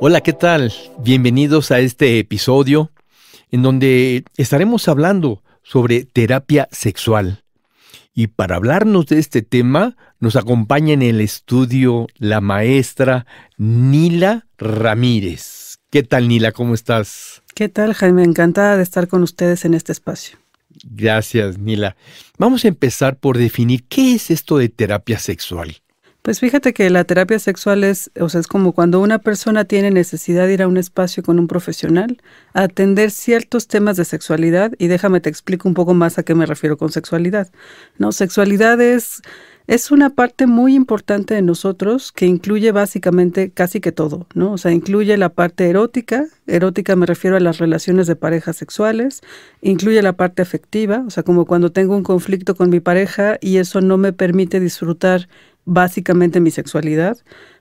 Hola, ¿qué tal? Bienvenidos a este episodio en donde estaremos hablando sobre terapia sexual. Y para hablarnos de este tema, nos acompaña en el estudio la maestra Nila Ramírez. ¿Qué tal, Nila? ¿Cómo estás? ¿Qué tal, Jaime? Encantada de estar con ustedes en este espacio. Gracias, Nila. Vamos a empezar por definir qué es esto de terapia sexual. Pues fíjate que la terapia sexual es, o sea, es como cuando una persona tiene necesidad de ir a un espacio con un profesional a atender ciertos temas de sexualidad y déjame te explico un poco más a qué me refiero con sexualidad. No, sexualidad es es una parte muy importante de nosotros que incluye básicamente casi que todo, ¿no? O sea, incluye la parte erótica, erótica me refiero a las relaciones de parejas sexuales, incluye la parte afectiva, o sea, como cuando tengo un conflicto con mi pareja y eso no me permite disfrutar básicamente mi sexualidad.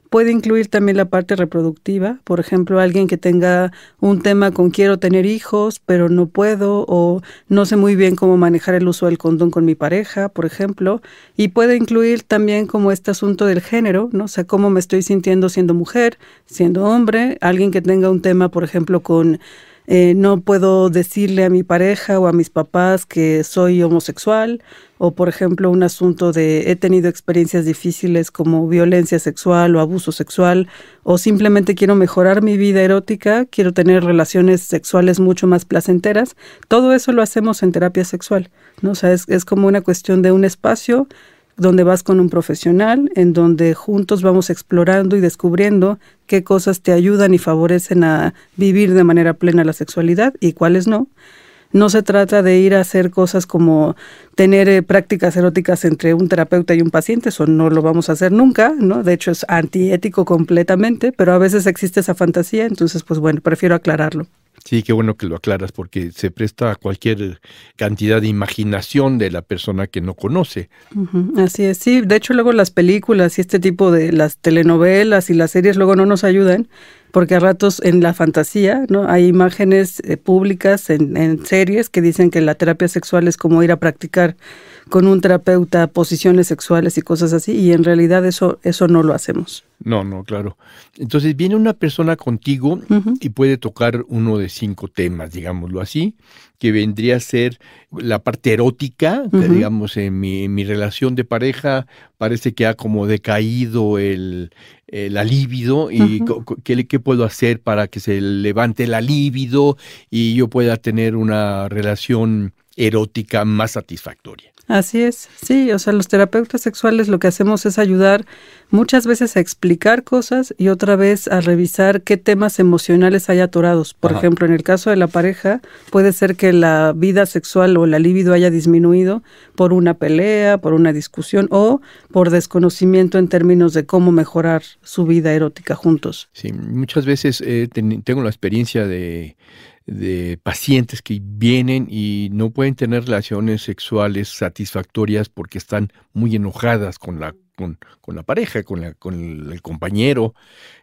Puede incluir también la parte reproductiva, por ejemplo, alguien que tenga un tema con quiero tener hijos, pero no puedo o no sé muy bien cómo manejar el uso del condón con mi pareja, por ejemplo, y puede incluir también como este asunto del género, ¿no? O sea, cómo me estoy sintiendo siendo mujer, siendo hombre, alguien que tenga un tema, por ejemplo, con eh, no puedo decirle a mi pareja o a mis papás que soy homosexual, o por ejemplo un asunto de he tenido experiencias difíciles como violencia sexual o abuso sexual, o simplemente quiero mejorar mi vida erótica, quiero tener relaciones sexuales mucho más placenteras, todo eso lo hacemos en terapia sexual, ¿no? O sea, es, es como una cuestión de un espacio donde vas con un profesional, en donde juntos vamos explorando y descubriendo qué cosas te ayudan y favorecen a vivir de manera plena la sexualidad y cuáles no. No se trata de ir a hacer cosas como tener eh, prácticas eróticas entre un terapeuta y un paciente, eso no lo vamos a hacer nunca, ¿no? De hecho es antiético completamente, pero a veces existe esa fantasía, entonces pues bueno, prefiero aclararlo. Sí, qué bueno que lo aclaras porque se presta a cualquier cantidad de imaginación de la persona que no conoce. así es, sí. De hecho, luego las películas y este tipo de las telenovelas y las series luego no nos ayudan porque a ratos en la fantasía, ¿no? Hay imágenes eh, públicas en, en series que dicen que la terapia sexual es como ir a practicar con un terapeuta posiciones sexuales y cosas así, y en realidad eso, eso no lo hacemos. No, no, claro. Entonces viene una persona contigo y puede tocar uno de cinco temas, digámoslo así, que vendría a ser la parte erótica, que digamos en mi, mi, relación de pareja parece que ha como decaído el, la libido y ¿qué, qué puedo hacer para que se levante la libido y yo pueda tener una relación erótica más satisfactoria. Así es, sí, o sea, los terapeutas sexuales lo que hacemos es ayudar muchas veces a explicar cosas y otra vez a revisar qué temas emocionales hay atorados. Por ejemplo, en el caso de la pareja, puede ser que la vida sexual o la libido haya disminuido por una pelea, por una discusión o por desconocimiento en términos de cómo mejorar su vida erótica juntos. Sí, muchas veces eh, tengo la experiencia de de pacientes que vienen y no pueden tener relaciones sexuales satisfactorias porque están muy enojadas con la, con, con la pareja, con, la, con el, compañero,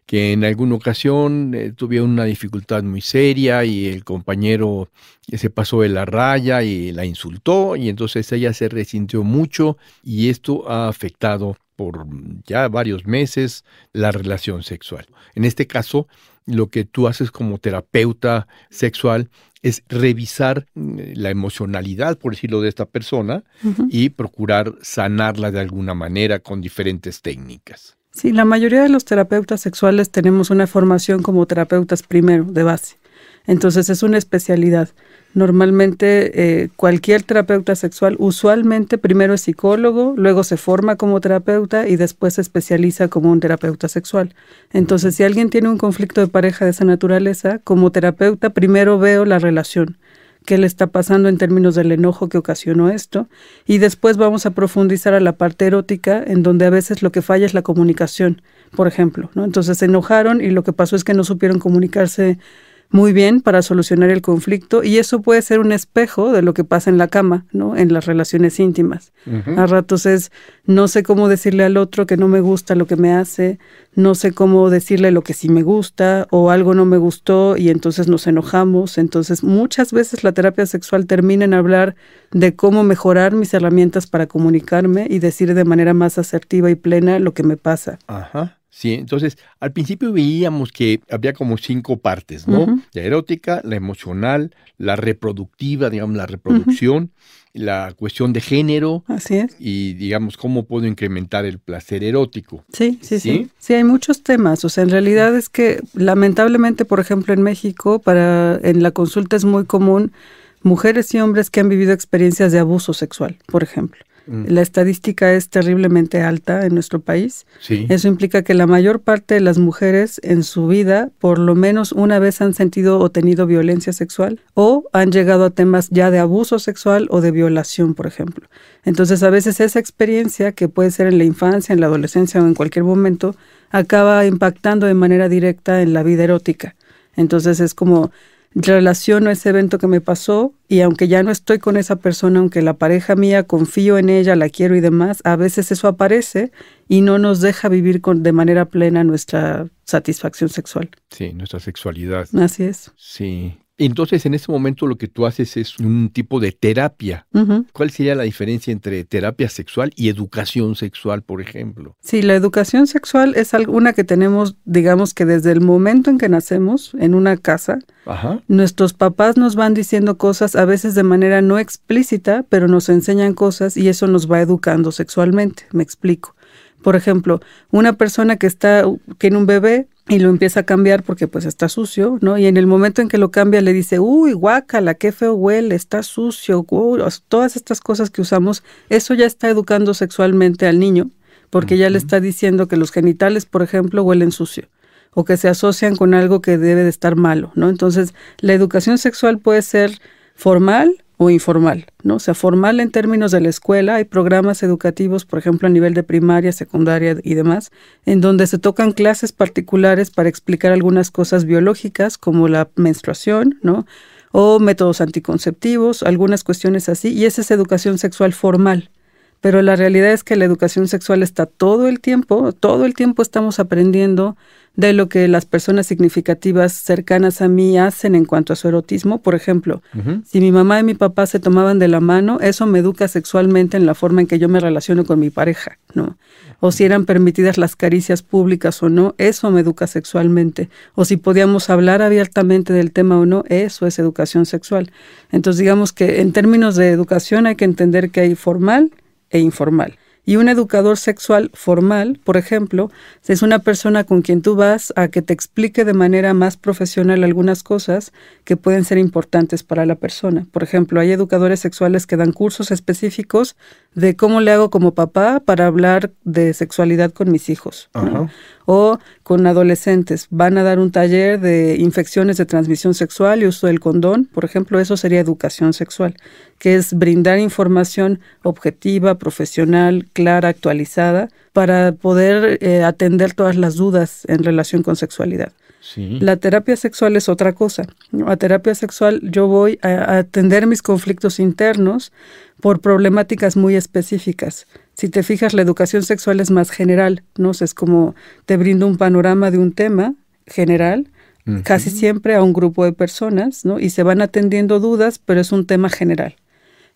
que en alguna ocasión eh, tuvieron una dificultad muy seria y el compañero se pasó de la raya y la insultó y entonces ella se resintió mucho y esto ha afectado por ya varios meses la relación sexual. En este caso, lo que tú haces como terapeuta sexual es revisar mm, la emocionalidad, por decirlo, de esta persona y procurar sanarla de alguna manera con diferentes técnicas. Sí, la mayoría de los terapeutas sexuales tenemos una formación como terapeutas primero, de base. Entonces es una especialidad. Normalmente eh, cualquier terapeuta sexual usualmente primero es psicólogo, luego se forma como terapeuta y después se especializa como un terapeuta sexual. Entonces, si alguien tiene un conflicto de pareja de esa naturaleza, como terapeuta primero veo la relación, qué le está pasando en términos del enojo que ocasionó esto, y después vamos a profundizar a la parte erótica, en donde a veces lo que falla es la comunicación, por ejemplo. ¿no? Entonces se enojaron y lo que pasó es que no supieron comunicarse muy bien para solucionar el conflicto y eso puede ser un espejo de lo que pasa en la cama, ¿no? En las relaciones íntimas. A ratos es no sé cómo decirle al otro que no me gusta lo que me hace, no sé cómo decirle lo que sí me gusta o algo no me gustó y entonces nos enojamos. Entonces, muchas veces la terapia sexual termina en hablar de cómo mejorar mis herramientas para comunicarme y decir de manera más asertiva y plena lo que me pasa. Ajá. Sí, entonces al principio veíamos que había como cinco partes, ¿no? La erótica, la emocional, la reproductiva, digamos, la reproducción, la cuestión de género. Así es. Y digamos, cómo puedo incrementar el placer erótico. Sí, sí, sí, sí. hay muchos temas. O sea, en realidad es que lamentablemente, por ejemplo, en México, para en la consulta es muy común mujeres y hombres que han vivido experiencias de abuso sexual, por ejemplo. Mm. La estadística es terriblemente alta en nuestro país. Eso implica que la mayor parte de las mujeres en su vida por lo menos una vez han sentido o tenido violencia sexual o han llegado a temas ya de abuso sexual o de violación, por ejemplo. Entonces a veces esa experiencia, que puede ser en la infancia, en la adolescencia o en cualquier momento, acaba impactando de manera directa en la vida erótica. Entonces es como relaciono ese evento que me pasó y aunque ya no estoy con esa persona, aunque la pareja mía confío en ella, la quiero y demás, a veces eso aparece y no nos deja vivir con, de manera plena nuestra satisfacción sexual. Sí, nuestra sexualidad. Así es. Sí. Entonces, en este momento lo que tú haces es un tipo de terapia. ¿Cuál sería la diferencia entre terapia sexual y educación sexual, por ejemplo? Sí, la educación sexual es alguna que tenemos, digamos que desde el momento en que nacemos en una casa, nuestros papás nos van diciendo cosas a veces de manera no explícita, pero nos enseñan cosas y eso nos va educando sexualmente. Me explico. Por ejemplo, una persona que está, que en un bebé y lo empieza a cambiar porque pues está sucio, ¿no? Y en el momento en que lo cambia le dice, uy, guácala, qué feo huele, está sucio, todas estas cosas que usamos, eso ya está educando sexualmente al niño, porque ya le está diciendo que los genitales, por ejemplo, huelen sucio o que se asocian con algo que debe de estar malo, ¿no? Entonces, la educación sexual puede ser formal o informal, ¿no? O sea, formal en términos de la escuela, hay programas educativos, por ejemplo, a nivel de primaria, secundaria y demás, en donde se tocan clases particulares para explicar algunas cosas biológicas como la menstruación, ¿no? O métodos anticonceptivos, algunas cuestiones así, y esa es educación sexual formal. Pero la realidad es que la educación sexual está todo el tiempo, todo el tiempo estamos aprendiendo de lo que las personas significativas cercanas a mí hacen en cuanto a su erotismo. Por ejemplo, si mi mamá y mi papá se tomaban de la mano, eso me educa sexualmente en la forma en que yo me relaciono con mi pareja, ¿no? O si eran permitidas las caricias públicas o no, eso me educa sexualmente. O si podíamos hablar abiertamente del tema o no, eso es educación sexual. Entonces, digamos que en términos de educación hay que entender que hay formal e informal. Y un educador sexual formal, por ejemplo, es una persona con quien tú vas a que te explique de manera más profesional algunas cosas que pueden ser importantes para la persona. Por ejemplo, hay educadores sexuales que dan cursos específicos de cómo le hago como papá para hablar de sexualidad con mis hijos. O con adolescentes, van a dar un taller de infecciones de transmisión sexual y uso del condón. Por ejemplo, eso sería educación sexual, que es brindar información objetiva, profesional, clara, actualizada, para poder eh, atender todas las dudas en relación con sexualidad. La terapia sexual es otra cosa. A terapia sexual yo voy a, atender mis conflictos internos por problemáticas muy específicas. Si te fijas, la educación sexual es más general, ¿no? es como te brindo un panorama de un tema general, casi siempre a un grupo de personas, ¿no? Y se van atendiendo dudas, pero es un tema general.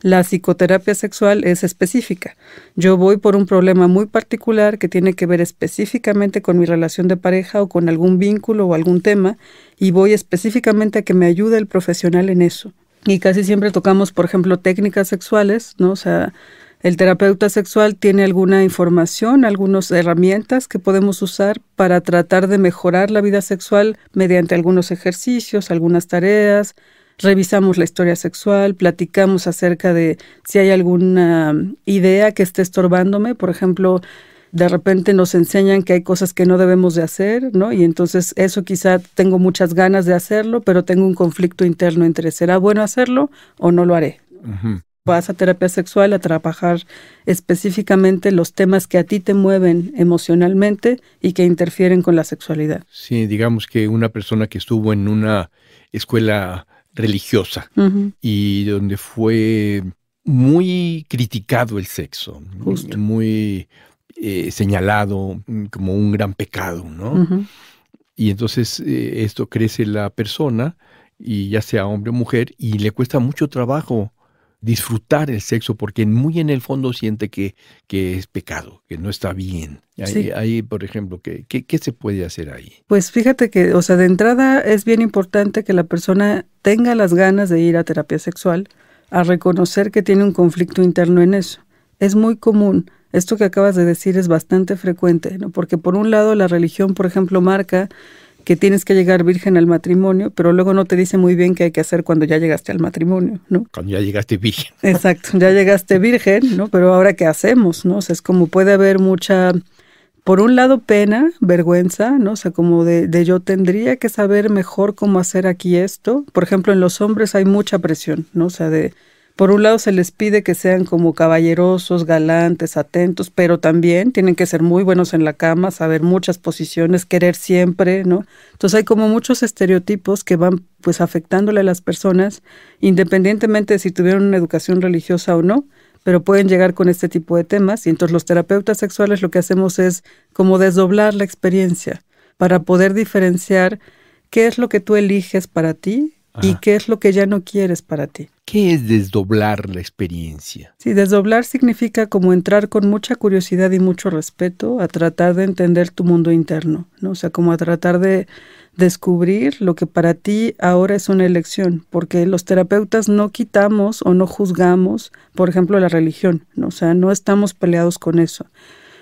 La psicoterapia sexual es específica. Yo voy por un problema muy particular que tiene que ver específicamente con mi relación de pareja o con algún vínculo o algún tema y voy específicamente a que me ayude el profesional en eso. Y casi siempre tocamos, por ejemplo, técnicas sexuales, ¿no? O sea, el terapeuta sexual tiene alguna información, algunas herramientas que podemos usar para tratar de mejorar la vida sexual mediante algunos ejercicios, algunas tareas, revisamos la historia sexual, platicamos acerca de si hay alguna idea que esté estorbándome, por ejemplo, de repente nos enseñan que hay cosas que no debemos de hacer, ¿no? Y entonces eso quizá tengo muchas ganas de hacerlo, pero tengo un conflicto interno entre será bueno hacerlo o no lo haré. Vas a terapia sexual a trabajar específicamente los temas que a ti te mueven emocionalmente y que interfieren con la sexualidad. Sí, digamos que una persona que estuvo en una escuela religiosa y donde fue muy criticado el sexo, muy eh, señalado como un gran pecado, ¿no? Y entonces eh, esto crece la persona, y ya sea hombre o mujer, y le cuesta mucho trabajo disfrutar el sexo porque muy en el fondo siente que, que es pecado, que no está bien. Ahí, por ejemplo, ¿qué, ¿qué, se puede hacer ahí? Pues fíjate que, o sea, de entrada es bien importante que la persona tenga las ganas de ir a terapia sexual, a reconocer que tiene un conflicto interno en eso. Es muy común. Esto que acabas de decir es bastante frecuente, ¿no? Porque por un lado la religión, por ejemplo, marca que tienes que llegar virgen al matrimonio, pero luego no te dice muy bien qué hay que hacer cuando ya llegaste al matrimonio, ¿no? Cuando ya llegaste virgen. Exacto, ya llegaste virgen, ¿no? Pero ahora qué hacemos, ¿no? O sea, es como puede haber mucha, por un lado pena, vergüenza, ¿no? O sea, como de, de yo tendría que saber mejor cómo hacer aquí esto. Por ejemplo, en los hombres hay mucha presión, ¿no? O sea, de por un lado se les pide que sean como caballerosos, galantes, atentos, pero también tienen que ser muy buenos en la cama, saber muchas posiciones, querer siempre, ¿no? Entonces hay como muchos estereotipos que van pues afectándole a las personas, independientemente de si tuvieron una educación religiosa o no, pero pueden llegar con este tipo de temas y entonces los terapeutas sexuales lo que hacemos es como desdoblar la experiencia para poder diferenciar qué es lo que tú eliges para ti y qué es lo que ya no quieres para ti. ¿Qué es desdoblar la experiencia? Sí, desdoblar significa como entrar con mucha curiosidad y mucho respeto a tratar de entender tu mundo interno, ¿no? O sea, como a tratar de descubrir lo que para ti ahora es una elección, porque los terapeutas no quitamos o no juzgamos, por ejemplo, la religión, ¿no? O sea, no estamos peleados con eso.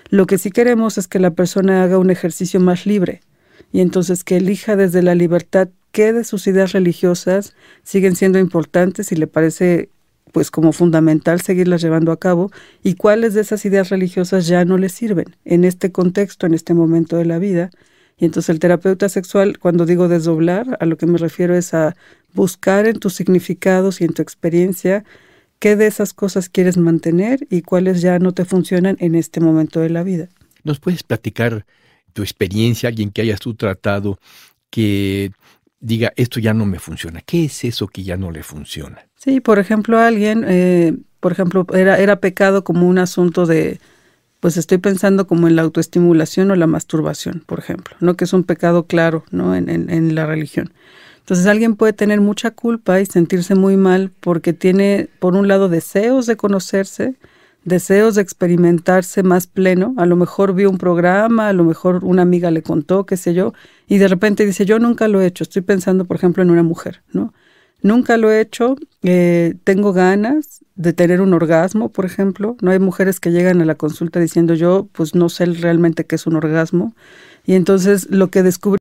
Lo que sí queremos es que la persona haga un ejercicio más libre y entonces que elija desde la libertad qué de sus ideas religiosas siguen siendo importantes y le parece pues como fundamental seguirlas llevando a cabo y cuáles de esas ideas religiosas ya no le sirven en este contexto, en este momento de la vida. Y entonces el terapeuta sexual, cuando digo desdoblar, a lo que me refiero es a buscar en tus significados y en tu experiencia qué de esas cosas quieres mantener y cuáles ya no te funcionan en este momento de la vida. ¿Nos puedes platicar tu experiencia, alguien que hayas tú tratado, que diga, esto ya no me funciona. ¿Qué es eso que ya no le funciona? Sí, por ejemplo, alguien, eh, por ejemplo, era, era pecado como un asunto de, pues estoy pensando como en la autoestimulación o la masturbación, por ejemplo, ¿no? Que es un pecado claro, ¿no? En, en, en la religión. Entonces alguien puede tener mucha culpa y sentirse muy mal porque tiene, por un lado, deseos de conocerse, deseos de experimentarse más pleno, a lo mejor vio un programa, a lo mejor una amiga le contó, qué sé yo, y de repente dice, yo nunca lo he hecho, estoy pensando, por ejemplo, en una mujer, ¿no? Nunca lo he hecho, eh, tengo ganas de tener un orgasmo, por ejemplo. No hay mujeres que llegan a la consulta diciendo yo, pues no sé realmente qué es un orgasmo. Y entonces lo que descubrí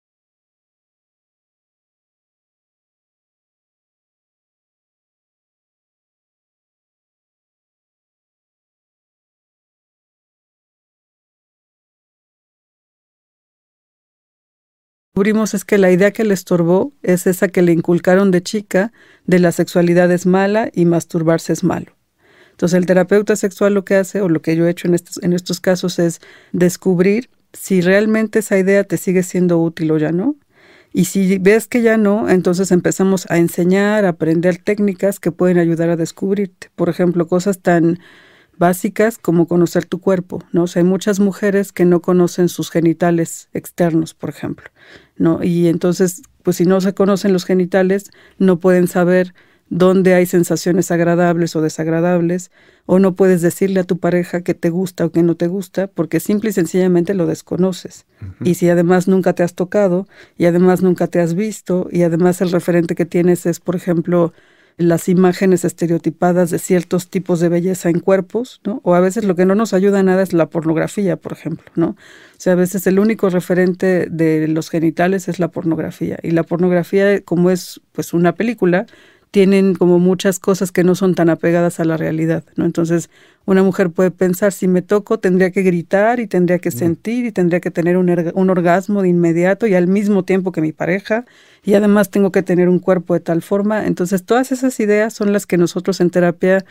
descubrimos es que la idea que le estorbó es esa que le inculcaron de chica de la sexualidad es mala y masturbarse es malo. Entonces el terapeuta sexual lo que hace, o lo que yo he hecho en estos, en estos casos, es descubrir si realmente esa idea te sigue siendo útil o ya no. Y si ves que ya no, entonces empezamos a enseñar, a aprender técnicas que pueden ayudar a descubrirte. Por ejemplo, cosas tan básicas como conocer tu cuerpo, ¿no? Hay muchas mujeres que no conocen sus genitales externos, por ejemplo, ¿no? Y entonces, pues si no se conocen los genitales, no pueden saber dónde hay sensaciones agradables o desagradables, o no puedes decirle a tu pareja que te gusta o que no te gusta, porque simple y sencillamente lo desconoces. Y si además nunca te has tocado, y además nunca te has visto, y además el referente que tienes es, por ejemplo, las imágenes estereotipadas de ciertos tipos de belleza en cuerpos, ¿no? O a veces lo que no nos ayuda nada es la pornografía, por ejemplo, ¿no? O sea, a veces el único referente de los genitales es la pornografía. Y la pornografía, como es pues una película, tienen como muchas cosas que no son tan apegadas a la realidad, ¿no? Entonces, una mujer puede pensar, si me toco, tendría que gritar y tendría que sentir y tendría que tener un, un, orgasmo de inmediato y al mismo tiempo que mi pareja, y además tengo que tener un cuerpo de tal forma. Entonces, todas esas ideas son las que nosotros en terapia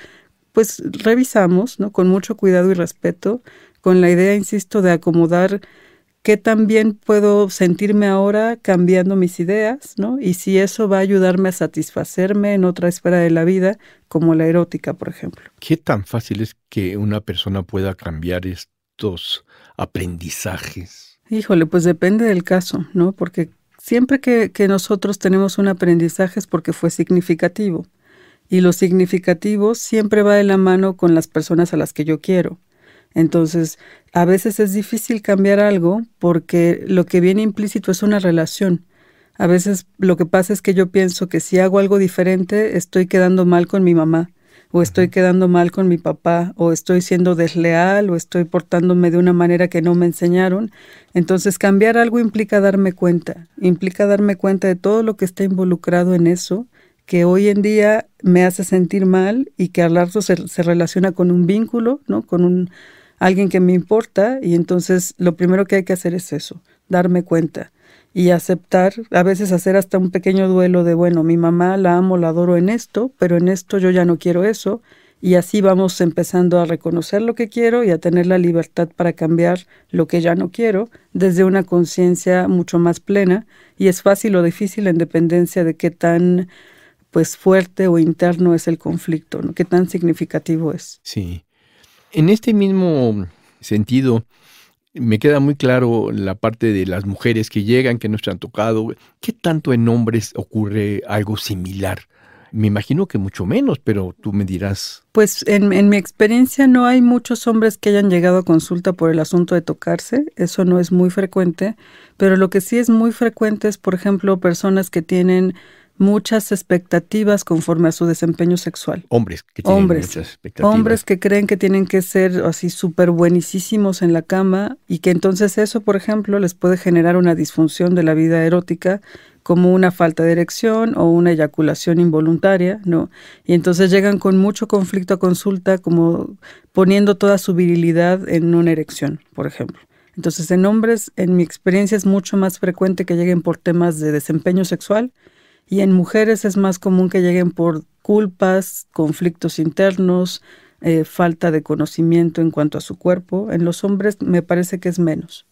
pues revisamos, ¿no? Con mucho cuidado y respeto, con la idea, insisto, de acomodar qué también puedo sentirme ahora cambiando mis ideas, ¿no? Y si eso va a ayudarme a satisfacerme en otra esfera de la vida, como la erótica, por ejemplo. ¿Qué tan fácil es que una persona pueda cambiar estos aprendizajes? Híjole, pues depende del caso, ¿no? Porque siempre que, que nosotros tenemos un aprendizaje es porque fue significativo. Y lo significativo siempre va de la mano con las personas a las que yo quiero. Entonces, a veces es difícil cambiar algo porque lo que viene implícito es una relación. A veces lo que pasa es que yo pienso que si hago algo diferente, estoy quedando mal con mi mamá, o estoy quedando mal con mi papá, o estoy siendo desleal, o estoy portándome de una manera que no me enseñaron. Entonces, cambiar algo implica darme cuenta, implica darme cuenta de todo lo que está involucrado en eso, que hoy en día me hace sentir mal y que al largo se, se relaciona con un vínculo, ¿no? Con un alguien que me importa y entonces lo primero que hay que hacer es eso, darme cuenta y aceptar, a veces hacer hasta un pequeño duelo de, bueno, mi mamá la amo, la adoro en esto, pero en esto yo ya no quiero eso y así vamos empezando a reconocer lo que quiero y a tener la libertad para cambiar lo que ya no quiero desde una conciencia mucho más plena y es fácil o difícil en dependencia de qué tan pues fuerte o interno es el conflicto, ¿no? qué tan significativo es. Sí. En este mismo sentido, me queda muy claro la parte de las mujeres que llegan, que no se han tocado. ¿Qué tanto en hombres ocurre algo similar? Me imagino que mucho menos, pero tú me dirás. Pues en, en, mi experiencia no hay muchos hombres que hayan llegado a consulta por el asunto de tocarse, eso no es muy frecuente, pero lo que sí es muy frecuente es, por ejemplo, personas que tienen muchas expectativas conforme a su desempeño sexual. Hombres que tienen hombres, muchas expectativas. Hombres que creen que tienen que ser así súper buenísimos en la cama y que entonces eso, por ejemplo, les puede generar una disfunción de la vida erótica como una falta de erección o una eyaculación involuntaria, ¿no? Y entonces llegan con mucho conflicto a consulta como poniendo toda su virilidad en una erección, por ejemplo. Entonces, en hombres, en mi experiencia es mucho más frecuente que lleguen por temas de desempeño sexual y en mujeres es más común que lleguen por culpas, conflictos internos, eh, falta de conocimiento en cuanto a su cuerpo. En los hombres me parece que es menos.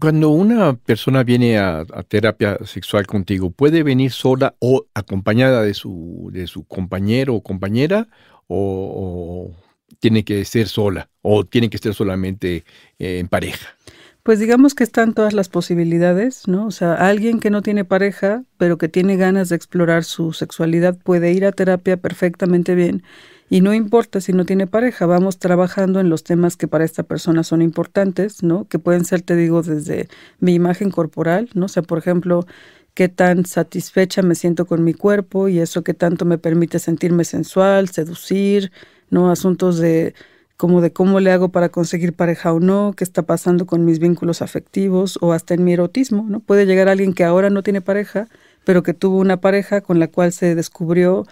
Cuando una persona viene a, terapia sexual contigo, ¿puede venir sola o acompañada de su, de su compañero o compañera? O, tiene que ser sola? ¿O tiene que estar solamente eh, en pareja? Pues digamos que están todas las posibilidades, ¿no? O sea, alguien que no tiene pareja, pero que tiene ganas de explorar su sexualidad, puede ir a terapia perfectamente bien. Y no importa si no tiene pareja, vamos trabajando en los temas que para esta persona son importantes, ¿no? Que pueden ser, te digo, desde mi imagen corporal, ¿no? O sea, por ejemplo, qué tan satisfecha me siento con mi cuerpo y eso qué tanto me permite sentirme sensual, seducir, ¿no? Asuntos de como de cómo le hago para conseguir pareja o no, qué está pasando con mis vínculos afectivos o hasta en mi erotismo, ¿no? Puede llegar alguien que ahora no tiene pareja, pero que tuvo una pareja con la cual se descubrió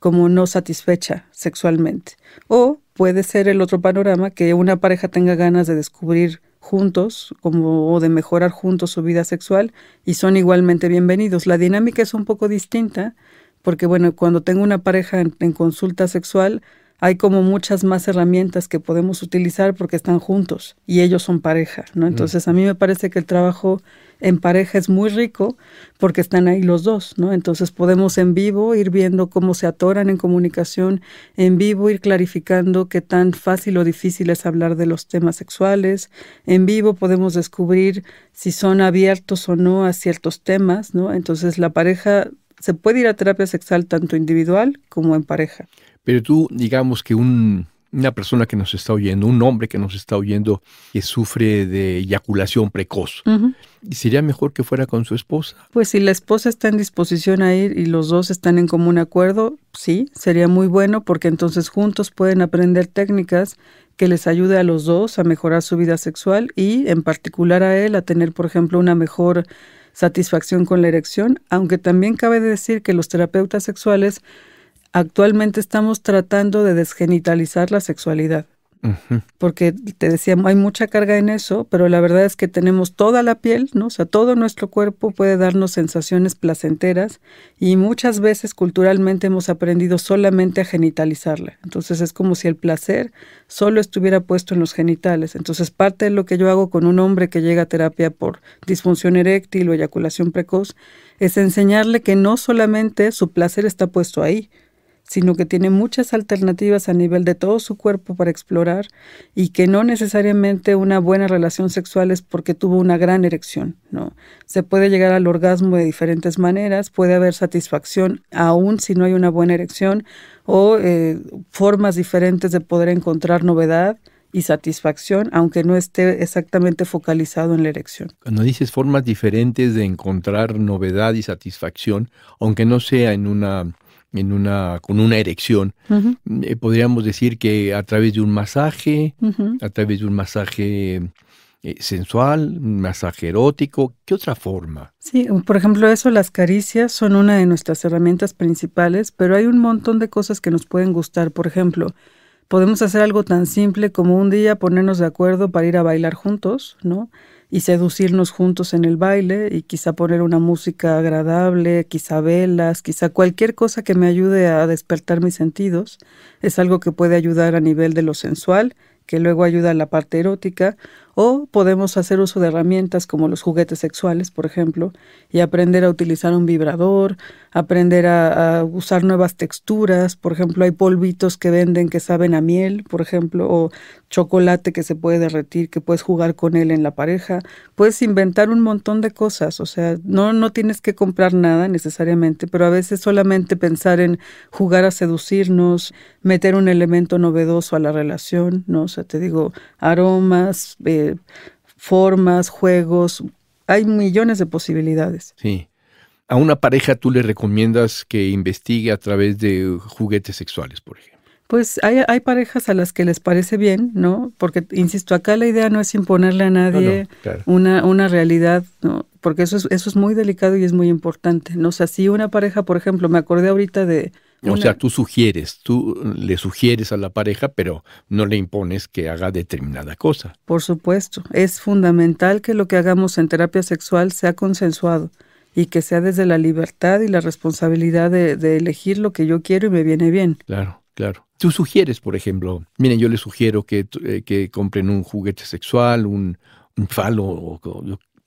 como no satisfecha sexualmente. O puede ser el otro panorama que una pareja tenga ganas de descubrir juntos como o de mejorar juntos su vida sexual y son igualmente bienvenidos. La dinámica es un poco distinta porque bueno, cuando tengo una pareja en consulta sexual, hay como muchas más herramientas que podemos utilizar porque están juntos y ellos son pareja, ¿no? Entonces a mí me parece que el trabajo en pareja es muy rico porque están ahí los dos, ¿no? Entonces podemos en vivo ir viendo cómo se atoran en comunicación, en vivo ir clarificando qué tan fácil o difícil es hablar de los temas sexuales, en vivo podemos descubrir si son abiertos o no a ciertos temas, ¿no? Entonces la pareja se puede ir a terapia sexual tanto individual como en pareja. Pero tú, digamos que un, una persona que nos está oyendo, un hombre que nos está oyendo que sufre de eyaculación precoz, ¿y ¿sería mejor que fuera con su esposa? Pues si la esposa está en disposición a ir y los dos están en común acuerdo, sí, sería muy bueno porque entonces juntos pueden aprender técnicas que les ayude a los dos a mejorar su vida sexual y en particular a él a tener, por ejemplo, una mejor satisfacción con la erección, aunque también cabe decir que los terapeutas sexuales Actualmente estamos tratando de desgenitalizar la sexualidad. Porque te decía, hay mucha carga en eso, pero la verdad es que tenemos toda la piel, ¿no? O sea, todo nuestro cuerpo puede darnos sensaciones placenteras y muchas veces culturalmente hemos aprendido solamente a genitalizarla. Entonces es como si el placer solo estuviera puesto en los genitales. Entonces parte de lo que yo hago con un hombre que llega a terapia por disfunción eréctil o eyaculación precoz es enseñarle que no solamente su placer está puesto ahí, sino que tiene muchas alternativas a nivel de todo su cuerpo para explorar y que no necesariamente una buena relación sexual es porque tuvo una gran erección, ¿no? Se puede llegar al orgasmo de diferentes maneras, puede haber satisfacción aún si no hay una buena erección o eh, formas diferentes de poder encontrar novedad y satisfacción, aunque no esté exactamente focalizado en la erección. Cuando dices formas diferentes de encontrar novedad y satisfacción, aunque no sea en una en una, con una erección. Eh, podríamos decir que a través de un masaje, a través de un masaje eh, sensual, un masaje erótico, ¿qué otra forma? Sí, por ejemplo, eso, las caricias son una de nuestras herramientas principales, pero hay un montón de cosas que nos pueden gustar. Por ejemplo, podemos hacer algo tan simple como un día ponernos de acuerdo para ir a bailar juntos, ¿no? Y seducirnos juntos en el baile y quizá poner una música agradable, quizá velas, quizá cualquier cosa que me ayude a despertar mis sentidos, es algo que puede ayudar a nivel de lo sensual, que luego ayuda a la parte erótica, o podemos hacer uso de herramientas como los juguetes sexuales, por ejemplo, y aprender a utilizar un vibrador, aprender a, usar nuevas texturas. Por ejemplo, hay polvitos que venden que saben a miel, por ejemplo, o chocolate que se puede derretir, que puedes jugar con él en la pareja. Puedes inventar un montón de cosas, o sea, no, no tienes que comprar nada necesariamente, pero a veces solamente pensar en jugar a seducirnos, meter un elemento novedoso a la relación, ¿no? O sea, te digo, aromas, eh, formas, juegos, hay millones de posibilidades. Sí. A una pareja tú le recomiendas que investigue a través de juguetes sexuales, por ejemplo. Pues hay, hay, parejas a las que les parece bien, ¿no? Porque, insisto, acá la idea no es imponerle a nadie una, una realidad, ¿no? Porque eso es, eso es muy delicado y es muy importante, ¿no? O sea, si una pareja, por ejemplo, me acordé ahorita de, o sea, tú sugieres, tú le sugieres a la pareja, pero no le impones que haga determinada cosa. Por supuesto, es fundamental que lo que hagamos en terapia sexual sea consensuado y que sea desde la libertad y la responsabilidad de, elegir lo que yo quiero y me viene bien. Claro, claro. Tú sugieres, por ejemplo, miren, yo les sugiero que, eh, que compren un juguete sexual, un, un falo o,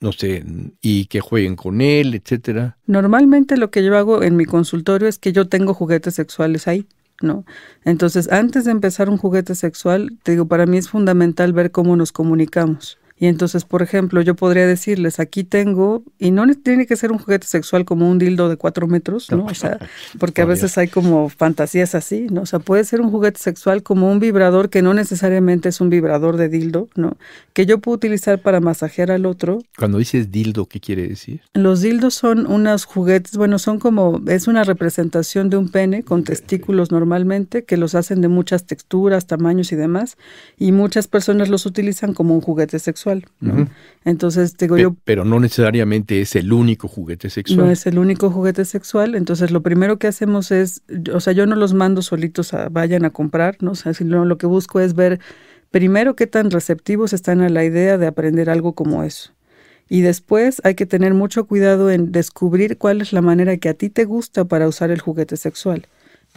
no sé, y que jueguen con él, etcétera. Normalmente lo que yo hago en mi consultorio es que yo tengo juguetes sexuales ahí, ¿no? Entonces, antes de empezar un juguete sexual, te digo, para mí es fundamental ver cómo nos comunicamos. Y entonces, por ejemplo, yo podría decirles, aquí tengo, y no tiene que ser un juguete sexual como un dildo de cuatro metros, ¿no? O sea, porque a veces hay como fantasías así, ¿no? O sea, puede ser un juguete sexual como un vibrador que no necesariamente es un vibrador de dildo, ¿no? Que yo puedo utilizar para masajear al otro. Cuando dices dildo, ¿qué quiere decir? Los dildos son unos juguetes, bueno, son como, es una representación de un pene con testículos normalmente, que los hacen de muchas texturas, tamaños y demás, y muchas personas los utilizan como un juguete sexual. Entonces, digo yo... Pero no necesariamente es el único juguete sexual. No es el único juguete sexual, entonces lo primero que hacemos es, o sea, yo no los mando solitos a vayan a comprar, ¿no? O sea, sino lo que busco es ver primero qué tan receptivos están a la idea de aprender algo como eso. Y después hay que tener mucho cuidado en descubrir cuál es la manera que a ti te gusta para usar el juguete sexual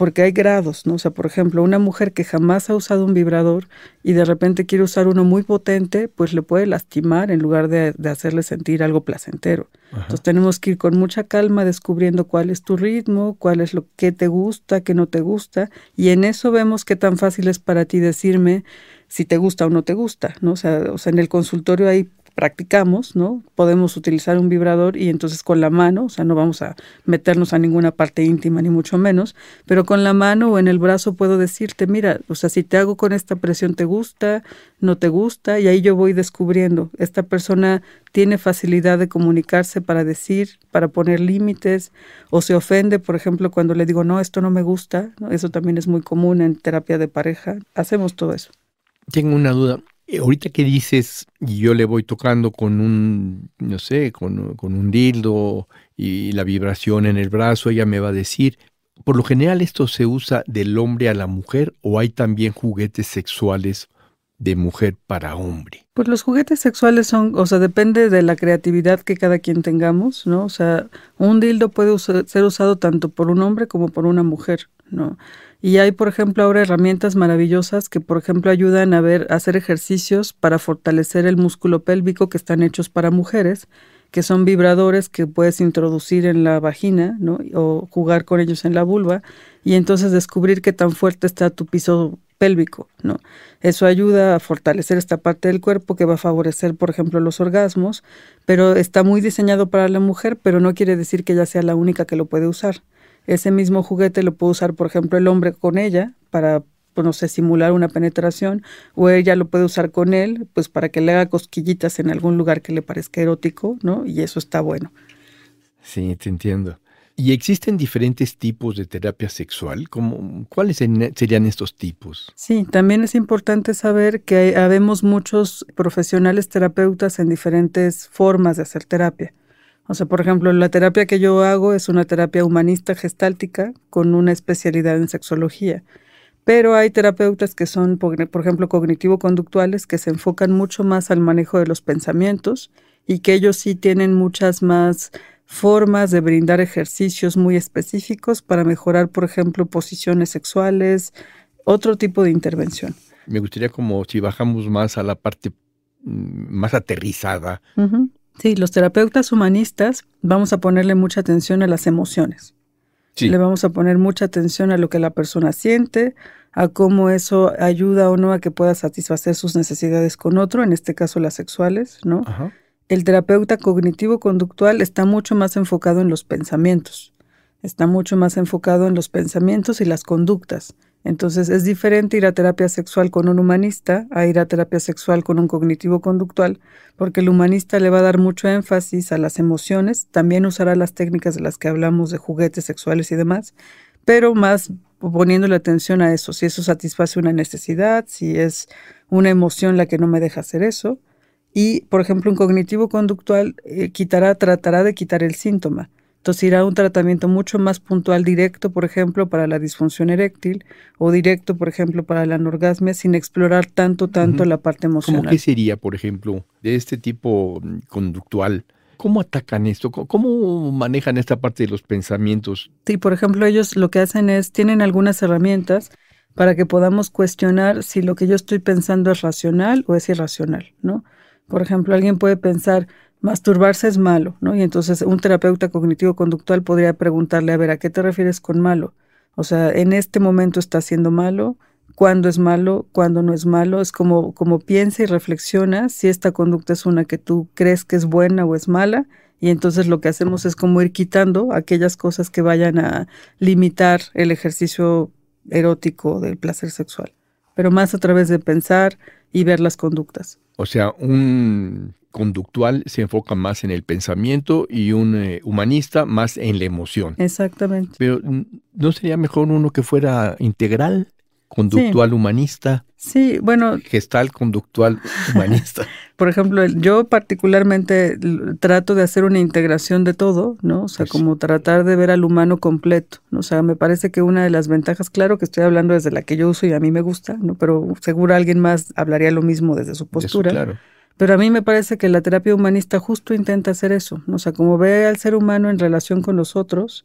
porque hay grados, ¿no? O sea, por ejemplo, una mujer que jamás ha usado un vibrador y de repente quiere usar uno muy potente, pues le puede lastimar en lugar de, hacerle sentir algo placentero. Entonces tenemos que ir con mucha calma descubriendo cuál es tu ritmo, cuál es lo que te gusta, qué no te gusta, y en eso vemos qué tan fácil es para ti decirme si te gusta o no te gusta, ¿no? O sea, o sea en el consultorio hay practicamos, ¿no? Podemos utilizar un vibrador y entonces con la mano, o sea, no vamos a meternos a ninguna parte íntima ni mucho menos, pero con la mano o en el brazo puedo decirte, mira, o sea, si te hago con esta presión te gusta, no te gusta, y ahí yo voy descubriendo, esta persona tiene facilidad de comunicarse para decir, para poner límites, o se ofende, por ejemplo, cuando le digo, no, esto no me gusta, eso también es muy común en terapia de pareja, hacemos todo eso. Tengo una duda. Eh, ahorita que dices, y yo le voy tocando con un, no sé, con, con, un dildo y la vibración en el brazo, ella me va a decir, por lo general esto se usa del hombre a la mujer o hay también juguetes sexuales de mujer para hombre? Pues los juguetes sexuales son, o sea, depende de la creatividad que cada quien tengamos, ¿no? O sea, un dildo puede ser usado tanto por un hombre como por una mujer, ¿no? Y hay, por ejemplo, ahora herramientas maravillosas que, por ejemplo, ayudan a hacer ejercicios para fortalecer el músculo pélvico que están hechos para mujeres, que son vibradores que puedes introducir en la vagina. O jugar con ellos en la vulva y entonces descubrir qué tan fuerte está tu piso pélvico. Eso ayuda a fortalecer esta parte del cuerpo que va a favorecer, por ejemplo, los orgasmos, pero está muy diseñado para la mujer, pero no quiere decir que ella sea la única que lo puede usar. Ese mismo juguete lo puede usar, por ejemplo, el hombre con ella para, pues, no sé, simular una penetración, o ella lo puede usar con él, pues para que le haga cosquillitas en algún lugar que le parezca erótico, ¿no? Y eso está bueno. Sí, te entiendo. ¿Y existen diferentes tipos de terapia sexual? ¿Cómo, ¿Cuáles serían estos tipos? Sí, también es importante saber que habemos muchos profesionales terapeutas en diferentes formas de hacer terapia. O sea, por ejemplo, la terapia que yo hago es una terapia humanista gestáltica con una especialidad en sexología. Pero hay terapeutas que son, por ejemplo, cognitivo-conductuales, que se enfocan mucho más al manejo de los pensamientos y que ellos sí tienen muchas más formas de brindar ejercicios muy específicos para mejorar, por ejemplo, posiciones sexuales, otro tipo de intervención. Me gustaría como si bajamos más a la parte mm, más aterrizada. Sí, los terapeutas humanistas vamos a ponerle mucha atención a las emociones. Le vamos a poner mucha atención a lo que la persona siente, a cómo eso ayuda o no a que pueda satisfacer sus necesidades con otro, en este caso las sexuales, ¿no? Ajá el terapeuta cognitivo-conductual está mucho más enfocado en los pensamientos, está mucho más enfocado en los pensamientos y las conductas. Entonces es diferente ir a terapia sexual con un humanista a ir a terapia sexual con un cognitivo-conductual, porque el humanista le va a dar mucho énfasis a las emociones, también usará las técnicas de las que hablamos de juguetes sexuales y demás, pero más poniéndole atención a eso, si eso satisface una necesidad, si es una emoción la que no me deja hacer eso, y, por ejemplo, un cognitivo conductual eh, quitará, tratará de quitar el síntoma. Entonces irá a un tratamiento mucho más puntual, directo, por ejemplo, para la disfunción eréctil o directo, por ejemplo, para la anorgasmia, sin explorar tanto, tanto la parte emocional. ¿Cómo qué sería, por ejemplo, de este tipo mm, conductual? ¿Cómo atacan esto? ¿Cómo manejan esta parte de los pensamientos? Sí, por ejemplo, ellos lo que hacen es, tienen algunas herramientas para que podamos cuestionar si lo que yo estoy pensando es racional o es irracional, ¿no? Por ejemplo, alguien puede pensar, masturbarse es malo, ¿no? Y entonces un terapeuta cognitivo-conductual podría preguntarle, a ver, ¿a qué te refieres con malo? O sea, en este momento está siendo malo, cuándo es malo, cuándo no es malo, es como, como piensa y reflexiona si esta conducta es una que tú crees que es buena o es mala, y entonces lo que hacemos es como ir quitando aquellas cosas que vayan a limitar el ejercicio erótico del placer sexual, pero más a través de pensar y ver las conductas. O sea, un conductual se enfoca más en el pensamiento y un eh, humanista más en la emoción. Exactamente. Pero ¿no sería mejor uno que fuera integral? Conductual humanista. Sí, bueno. Gestal conductual humanista. Por ejemplo, yo particularmente trato de hacer una integración de todo, ¿no? O sea, pues como tratar de ver al humano completo. ¿no? O sea, me parece que una de las ventajas, claro que estoy hablando desde la que yo uso y a mí me gusta, ¿no? Pero seguro alguien más hablaría lo mismo desde su postura. claro. Pero a mí me parece que la terapia humanista justo intenta hacer eso. O sea, como ve al ser humano en relación con los otros,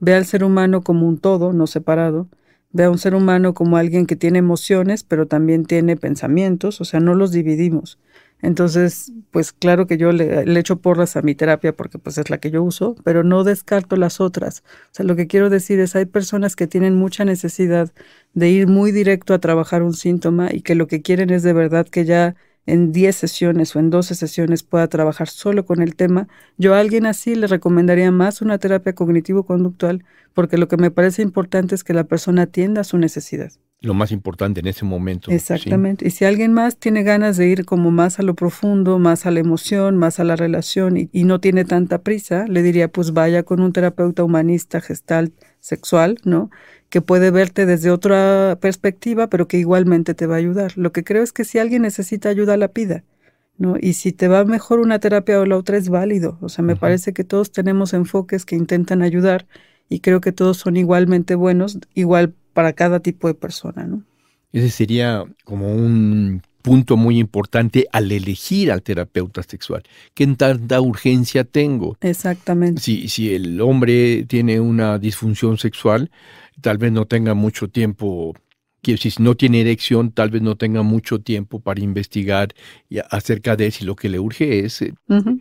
ve al ser humano como un todo, no separado, ve a un ser humano como alguien que tiene emociones, pero también tiene pensamientos, o sea, no los dividimos. Entonces, pues claro que yo le, le, echo porras a mi terapia porque pues es la que yo uso, pero no descarto las otras. O sea, lo que quiero decir es, hay personas que tienen mucha necesidad de ir muy directo a trabajar un síntoma y que lo que quieren es de verdad que ya en 10 sesiones o en 12 sesiones pueda trabajar solo con el tema, yo a alguien así le recomendaría más una terapia cognitivo-conductual porque lo que me parece importante es que la persona atienda a su necesidad. Lo más importante en ese momento. Exactamente. Y si alguien más tiene ganas de ir como más a lo profundo, más a la emoción, más a la relación y, y no tiene tanta prisa, le diría pues vaya con un terapeuta humanista gestal sexual, ¿no? Que puede verte desde otra perspectiva, pero que igualmente te va a ayudar. Lo que creo es que si alguien necesita ayuda, la pida. ¿no? Y si te va mejor una terapia o la otra, es válido. O sea, me parece que todos tenemos enfoques que intentan ayudar y creo que todos son igualmente buenos, igual para cada tipo de persona. ¿no? Ese sería como un punto muy importante al elegir al terapeuta sexual. ¿Qué tanta urgencia tengo? Exactamente. Si, si el hombre tiene una disfunción sexual, tal vez no tenga mucho tiempo si no tiene erección, tal vez no tenga mucho tiempo para investigar acerca de si lo que le urge es, eh,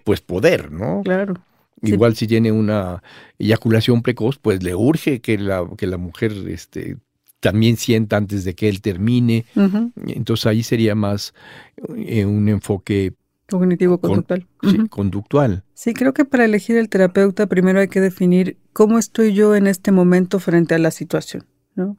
pues, poder, ¿no? Claro. Igual si tiene una eyaculación precoz, pues le urge que la, que la mujer este, también sienta antes de que él termine. Entonces ahí sería más eh, un enfoque cognitivo-conductual. sí, conductual. Sí, creo que para elegir el terapeuta primero hay que definir cómo estoy yo en este momento frente a la situación. ¿No?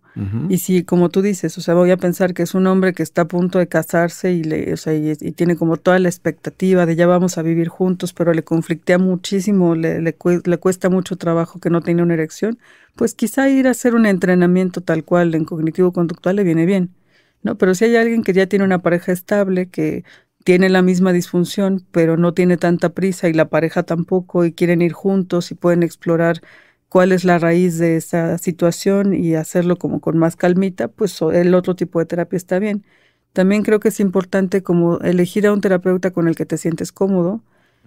Y si, como tú dices, o sea, voy a pensar que es un hombre que está a punto de casarse y, le, o sea, y, tiene como toda la expectativa de ya vamos a vivir juntos, pero le conflictea muchísimo, le, le, cuesta mucho trabajo que no tiene una erección, pues quizá ir a hacer un entrenamiento tal cual en cognitivo-conductual le viene bien, ¿no? Pero si hay alguien que ya tiene una pareja estable, que tiene la misma disfunción, pero no tiene tanta prisa y la pareja tampoco, y quieren ir juntos y pueden explorar cuál es la raíz de esa situación y hacerlo como con más calmita, pues el otro tipo de terapia está bien. También creo que es importante como elegir a un terapeuta con el que te sientes cómodo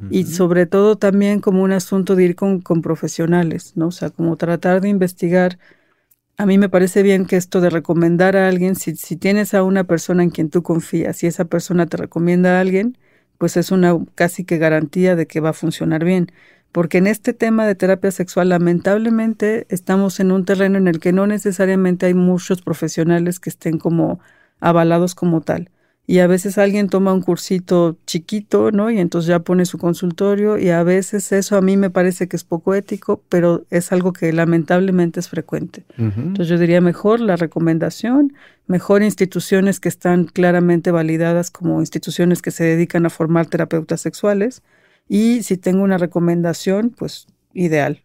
y sobre todo también como un asunto de ir con, con, profesionales, ¿no? O sea, como tratar de investigar. A mí me parece bien que esto de recomendar a alguien, si, si tienes a una persona en quien tú confías y esa persona te recomienda a alguien, pues es una casi que garantía de que va a funcionar bien porque en este tema de terapia sexual lamentablemente estamos en un terreno en el que no necesariamente hay muchos profesionales que estén como avalados como tal. Y a veces alguien toma un cursito chiquito, ¿no? Y entonces ya pone su consultorio y a veces eso a mí me parece que es poco ético, pero es algo que lamentablemente es frecuente. Entonces yo diría mejor la recomendación, mejor instituciones que están claramente validadas como instituciones que se dedican a formar terapeutas sexuales, y si tengo una recomendación, pues ideal.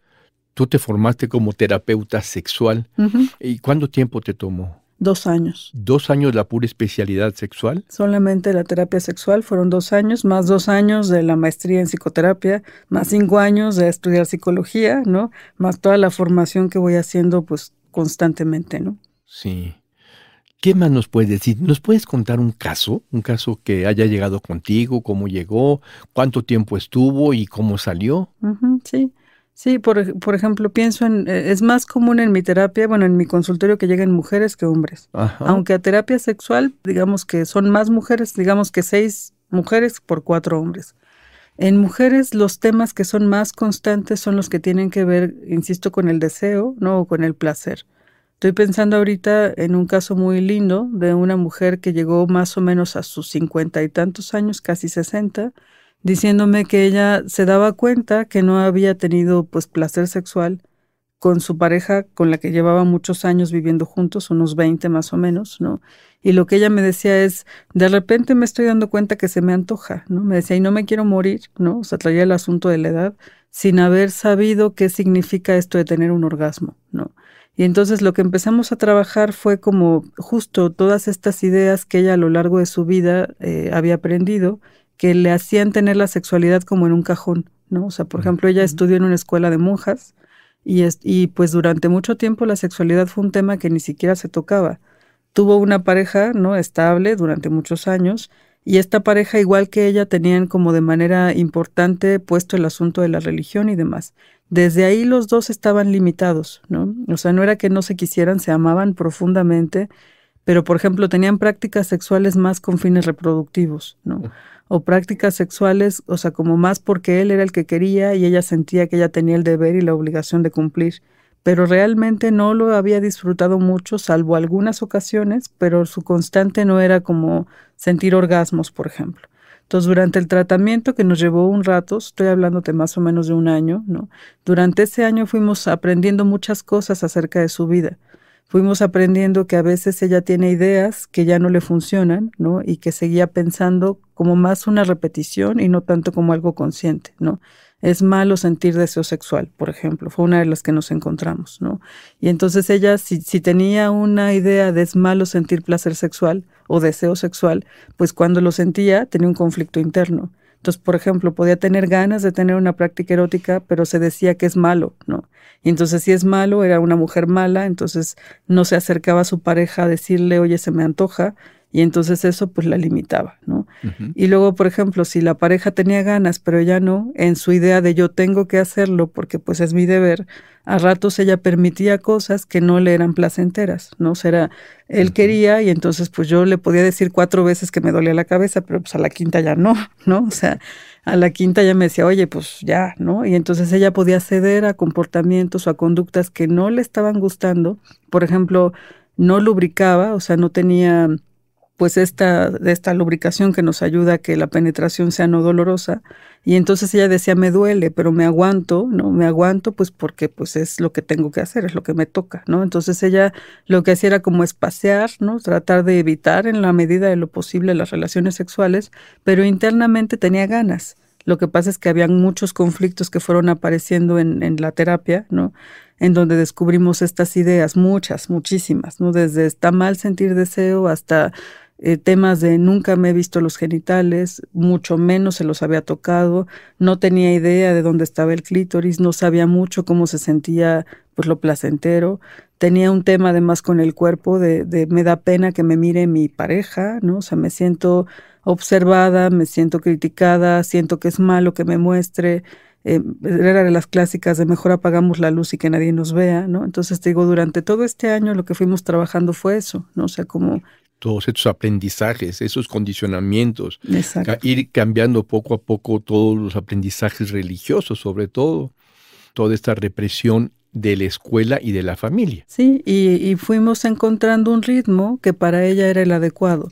Tú te formaste como terapeuta sexual. ¿Y cuánto tiempo te tomó? Dos años. ¿Dos años la pura especialidad sexual? Solamente la terapia sexual fueron dos años, más dos años de la maestría en psicoterapia, más cinco años de estudiar psicología, ¿no? Más toda la formación que voy haciendo, pues, constantemente, ¿no? Sí. ¿Qué más nos puedes decir? ¿Nos puedes contar un caso? Un caso que haya llegado contigo, cómo llegó, cuánto tiempo estuvo y cómo salió. sí, sí, por, por, ejemplo, pienso en, eh, es más común en mi terapia, bueno, en mi consultorio que lleguen mujeres que hombres. Aunque a terapia sexual, digamos que son más mujeres, digamos que seis mujeres por cuatro hombres. En mujeres los temas que son más constantes son los que tienen que ver, insisto, con el deseo, ¿no? O con el placer. Estoy pensando ahorita en un caso muy lindo de una mujer que llegó más o menos a sus cincuenta y tantos años, casi sesenta, diciéndome que ella se daba cuenta que no había tenido pues placer sexual con su pareja con la que llevaba muchos años viviendo juntos, unos 20 más o menos, ¿no? Y lo que ella me decía es, de repente me estoy dando cuenta que se me antoja, ¿no? Me decía, y no me quiero morir, ¿no? O sea, traía el asunto de la edad sin haber sabido qué significa esto de tener un orgasmo, ¿no? Y entonces lo que empezamos a trabajar fue como justo todas estas ideas que ella a lo largo de su vida eh, había aprendido, que le hacían tener la sexualidad como en un cajón, ¿no? O sea, por ejemplo, ella estudió en una escuela de monjas y, y pues durante mucho tiempo la sexualidad fue un tema que ni siquiera se tocaba. Tuvo una pareja, ¿no? Estable durante muchos años y esta pareja, igual que ella, tenían como de manera importante puesto el asunto de la religión y demás. Desde ahí los dos estaban limitados, ¿no? O sea, no era que no se quisieran, se amaban profundamente, pero por ejemplo tenían prácticas sexuales más con fines reproductivos, ¿no? O prácticas sexuales, o sea, como más porque él era el que quería y ella sentía que ella tenía el deber y la obligación de cumplir pero realmente no lo había disfrutado mucho, salvo algunas ocasiones, pero su constante no era como sentir orgasmos, por ejemplo. Entonces, durante el tratamiento que nos llevó un rato, estoy hablándote más o menos de un año, ¿no? Durante ese año fuimos aprendiendo muchas cosas acerca de su vida. Fuimos aprendiendo que a veces ella tiene ideas que ya no le funcionan, ¿no? Y que seguía pensando como más una repetición y no tanto como algo consciente, ¿no? Es malo sentir deseo sexual, por ejemplo, fue una de las que nos encontramos, ¿no? Y entonces ella, si, si tenía una idea de es malo sentir placer sexual o deseo sexual, pues cuando lo sentía tenía un conflicto interno. Entonces, por ejemplo, podía tener ganas de tener una práctica erótica, pero se decía que es malo, ¿no? Y entonces, si es malo, era una mujer mala, entonces no se acercaba a su pareja a decirle, oye, se me antoja, y entonces eso pues la limitaba, ¿no? Y luego, por ejemplo, si la pareja tenía ganas, pero ella no, en su idea de yo tengo que hacerlo porque pues es mi deber, a ratos ella permitía cosas que no le eran placenteras, ¿no? O sea, él quería y entonces pues yo le podía decir cuatro veces que me dolía la cabeza, pero pues a la quinta ya no, ¿no? O sea, a la quinta ya me decía, oye, pues ya, ¿no? Y entonces ella podía ceder a comportamientos o a conductas que no le estaban gustando. Por ejemplo, no lubricaba, o sea, no tenía pues esta, esta lubricación que nos ayuda a que la penetración sea no dolorosa. Y entonces ella decía, me duele, pero me aguanto, ¿no? Me aguanto pues porque pues es lo que tengo que hacer, es lo que me toca, ¿no? Entonces ella lo que hacía era como espaciar, ¿no? Tratar de evitar en la medida de lo posible las relaciones sexuales, pero internamente tenía ganas. Lo que pasa es que habían muchos conflictos que fueron apareciendo en, en la terapia, ¿no? En donde descubrimos estas ideas, muchas, muchísimas, ¿no? Desde está mal sentir deseo hasta eh, temas de nunca me he visto los genitales, mucho menos se los había tocado, no tenía idea de dónde estaba el clítoris, no sabía mucho cómo se sentía pues lo placentero, tenía un tema además con el cuerpo de, me da pena que me mire mi pareja, ¿no? O sea, me siento observada, me siento criticada, siento que es malo que me muestre, eh, era de las clásicas de mejor apagamos la luz y que nadie nos vea, ¿no? Entonces te digo, durante todo este año lo que fuimos trabajando fue eso, ¿no? O sea, como todos estos aprendizajes, esos condicionamientos, ir cambiando poco a poco todos los aprendizajes religiosos, sobre todo, toda esta represión de la escuela y de la familia. Sí, y, fuimos encontrando un ritmo que para ella era el adecuado.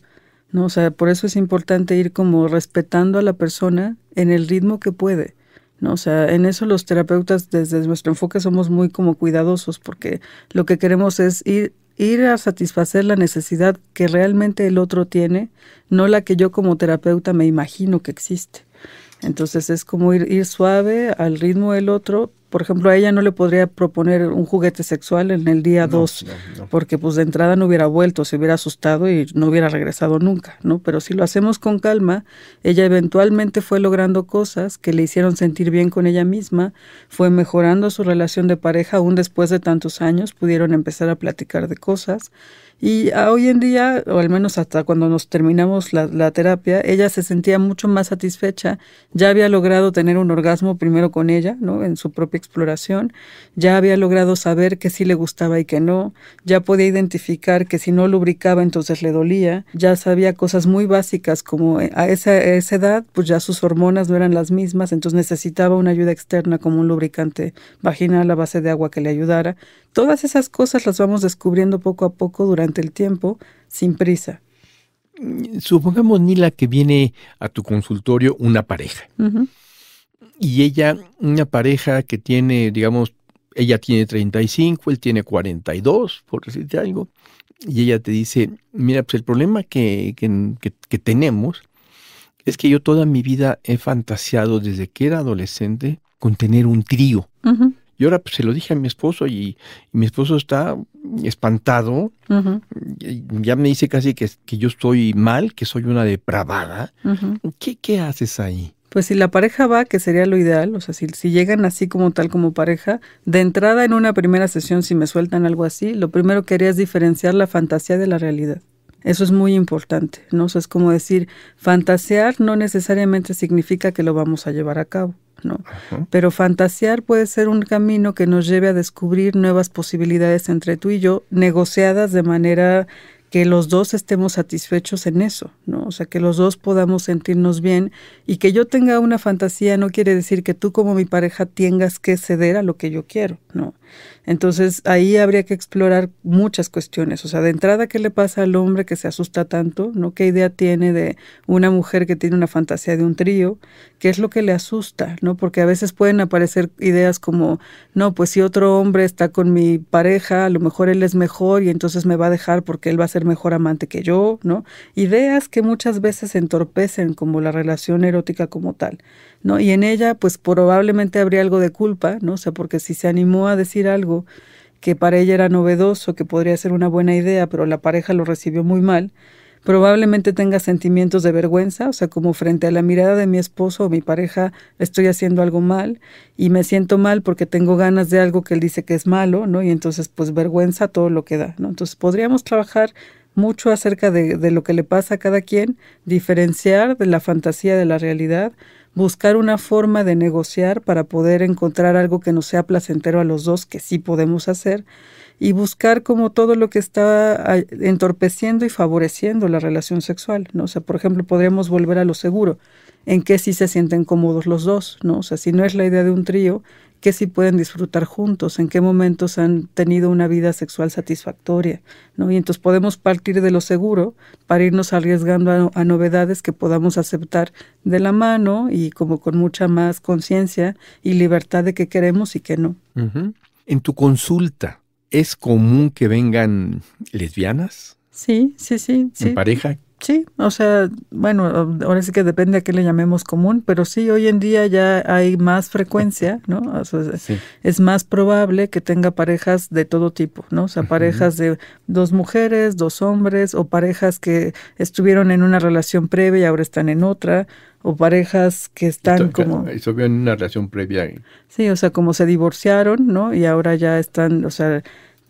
¿no? O sea, por eso es importante ir como respetando a la persona en el ritmo que puede. ¿no? O sea, en eso los terapeutas desde nuestro enfoque somos muy como cuidadosos porque lo que queremos es ir ir a satisfacer la necesidad que realmente el otro tiene, no la que yo como terapeuta me imagino que existe. Entonces es como ir, suave al ritmo del otro, por ejemplo, a ella no le podría proponer un juguete sexual en el día 2, porque pues de entrada no hubiera vuelto, se hubiera asustado y no hubiera regresado nunca, ¿no? Pero si lo hacemos con calma, ella eventualmente fue logrando cosas que le hicieron sentir bien con ella misma, fue mejorando su relación de pareja, aún después de tantos años pudieron empezar a platicar de cosas y hoy en día, o al menos hasta cuando nos terminamos la, terapia, ella se sentía mucho más satisfecha. Ya había logrado tener un orgasmo primero con ella, ¿no? En su propia exploración. Ya había logrado saber que sí le gustaba y que no. Ya podía identificar que si no lubricaba entonces le dolía. Ya sabía cosas muy básicas como eh, a esa, a esa edad, pues ya sus hormonas no eran las mismas, entonces necesitaba una ayuda externa como un lubricante vaginal a base de agua que le ayudara. Todas esas cosas las vamos descubriendo poco a poco durante el tiempo, sin prisa. Supongamos, Nila, que viene a tu consultorio una pareja. Y ella, una pareja que tiene, digamos, ella tiene 35, él tiene 42, por decirte algo. Y ella te dice, mira, pues el problema que, que, tenemos es que yo toda mi vida he fantaseado desde que era adolescente con tener un trío. Y ahora pues, se lo dije a mi esposo y, mi esposo está espantado. Ya me dice casi que, que, yo estoy mal, que soy una depravada. ¿Qué, ¿Qué, haces ahí? Pues si la pareja va, que sería lo ideal, o sea, si, si llegan así como tal como pareja, de entrada en una primera sesión, si me sueltan algo así, lo primero que haría es diferenciar la fantasía de la realidad. Eso es muy importante, ¿no? O sea, es como decir, fantasear no necesariamente significa que lo vamos a llevar a cabo. ¿No? Pero fantasear puede ser un camino que nos lleve a descubrir nuevas posibilidades entre tú y yo, negociadas de manera que los dos estemos satisfechos en eso, ¿no? O sea, que los dos podamos sentirnos bien y que yo tenga una fantasía no quiere decir que tú como mi pareja tengas que ceder a lo que yo quiero, ¿no? Entonces ahí habría que explorar muchas cuestiones. O sea, de entrada, ¿qué le pasa al hombre que se asusta tanto? ¿No? ¿Qué idea tiene de una mujer que tiene una fantasía de un trío? ¿Qué es lo que le asusta? ¿No? Porque a veces pueden aparecer ideas como, no, pues si otro hombre está con mi pareja, a lo mejor él es mejor y entonces me va a dejar porque él va a ser mejor amante que yo, ¿no? Ideas que muchas veces entorpecen como la relación erótica como tal. ¿no? Y en ella, pues probablemente habría algo de culpa, ¿no? O sea, porque si se animó a decir algo que para ella era novedoso, que podría ser una buena idea, pero la pareja lo recibió muy mal, probablemente tenga sentimientos de vergüenza, o sea, como frente a la mirada de mi esposo o mi pareja estoy haciendo algo mal y me siento mal porque tengo ganas de algo que él dice que es malo, ¿no? Y entonces pues vergüenza todo lo que da, ¿no? Entonces podríamos trabajar mucho acerca de, de lo que le pasa a cada quien, diferenciar de la fantasía de la realidad, buscar una forma de negociar para poder encontrar algo que nos sea placentero a los dos, que sí podemos hacer, y buscar como todo lo que está entorpeciendo y favoreciendo la relación sexual, ¿no? Sea, por ejemplo, podríamos volver a lo seguro, en que sí se sienten cómodos los dos, ¿no? Sea, si no es la idea de un trío, que sí pueden disfrutar juntos, en qué momentos han tenido una vida sexual satisfactoria, ¿no? Y entonces podemos partir de lo seguro para irnos arriesgando a, novedades que podamos aceptar de la mano y como con mucha más conciencia y libertad de qué queremos y qué no. En tu consulta, ¿es común que vengan lesbianas? Sí, sí, sí. sí. ¿En pareja? Sí, o sea, bueno, ahora sí que depende a qué le llamemos común, pero sí, hoy en día ya hay más frecuencia, ¿no? O sea, Es más probable que tenga parejas de todo tipo, ¿no? O sea, parejas de dos mujeres, dos hombres, o parejas que estuvieron en una relación previa y ahora están en otra, o parejas que están como... Eso en una relación previa. Sí, o sea, como se divorciaron, ¿no? Y ahora ya están, o sea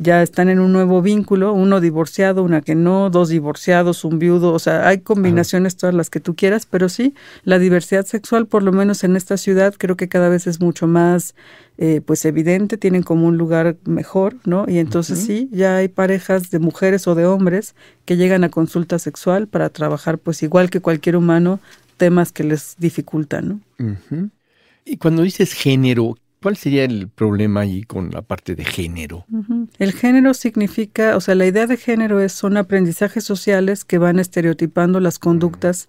ya están en un nuevo vínculo, uno divorciado, una que no, dos divorciados, un viudo, o sea, hay combinaciones todas las que tú quieras, pero sí, la diversidad sexual, por lo menos en esta ciudad, creo que cada vez es mucho más, eh, pues evidente, tienen como un lugar mejor, ¿no? Y entonces sí, ya hay parejas de mujeres o de hombres que llegan a consulta sexual para trabajar, pues igual que cualquier humano, temas que les dificultan, ¿no? Y cuando dices género, ¿Cuál sería el problema ahí con la parte de género? El género significa, o sea, la idea de género es son aprendizajes sociales que van estereotipando las conductas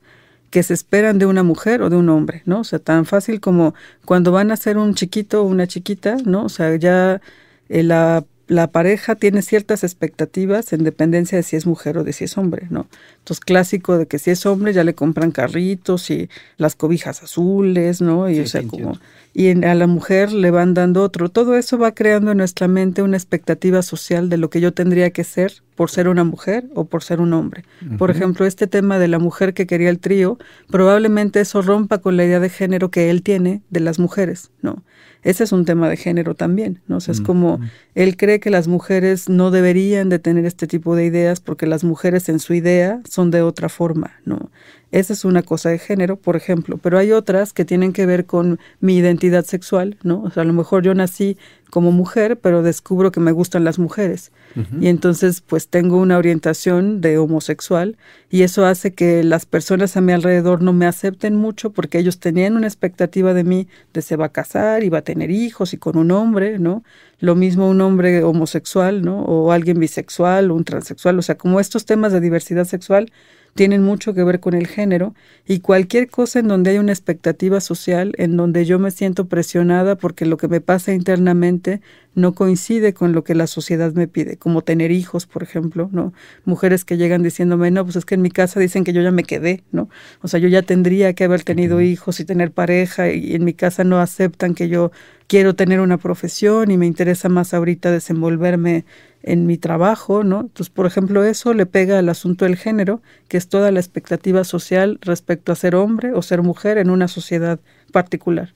que se esperan de una mujer o de un hombre, ¿no? O sea, tan fácil como cuando van a ser un chiquito o una chiquita, ¿no? O sea, ya eh, la la pareja tiene ciertas expectativas en dependencia de si es mujer o de si es hombre, ¿no? Entonces, clásico de que si es hombre ya le compran carritos y las cobijas azules, ¿no? Y o sea, como y a la mujer le van dando otro. Todo eso va creando en nuestra mente una expectativa social de lo que yo tendría que ser por ser una mujer o por ser un hombre. Por ejemplo, este tema de la mujer que quería el trío, probablemente eso rompa con la idea de género que él tiene de las mujeres, ¿no? Ese es un tema de género también, ¿no? O sea, es como él cree que las mujeres no deberían de tener este tipo de ideas porque las mujeres en su idea son de otra forma, ¿no? Esa es una cosa de género, por ejemplo, pero hay otras que tienen que ver con mi identidad sexual, ¿no? O sea, a lo mejor yo nací como mujer, pero descubro que me gustan las mujeres. Y entonces, pues tengo una orientación de homosexual y eso hace que las personas a mi alrededor no me acepten mucho porque ellos tenían una expectativa de mí de se va a casar y va a tener hijos y con un hombre, ¿no? Lo mismo un hombre homosexual, ¿no? O alguien bisexual o un transexual, o sea, como estos temas de diversidad sexual tienen mucho que ver con el género y cualquier cosa en donde hay una expectativa social, en donde yo me siento presionada porque lo que me pasa internamente no coincide con lo que la sociedad me pide, como tener hijos, por ejemplo, ¿no? Mujeres que llegan diciéndome, no, pues es que en mi casa dicen que yo ya me quedé, ¿no? O sea, yo ya tendría que haber tenido hijos y tener pareja y en mi casa no aceptan que yo quiero tener una profesión y me interesa más ahorita desenvolverme en mi trabajo, ¿no? Entonces, por ejemplo, eso le pega al asunto del género, que es toda la expectativa social respecto a ser hombre o ser mujer en una sociedad particular.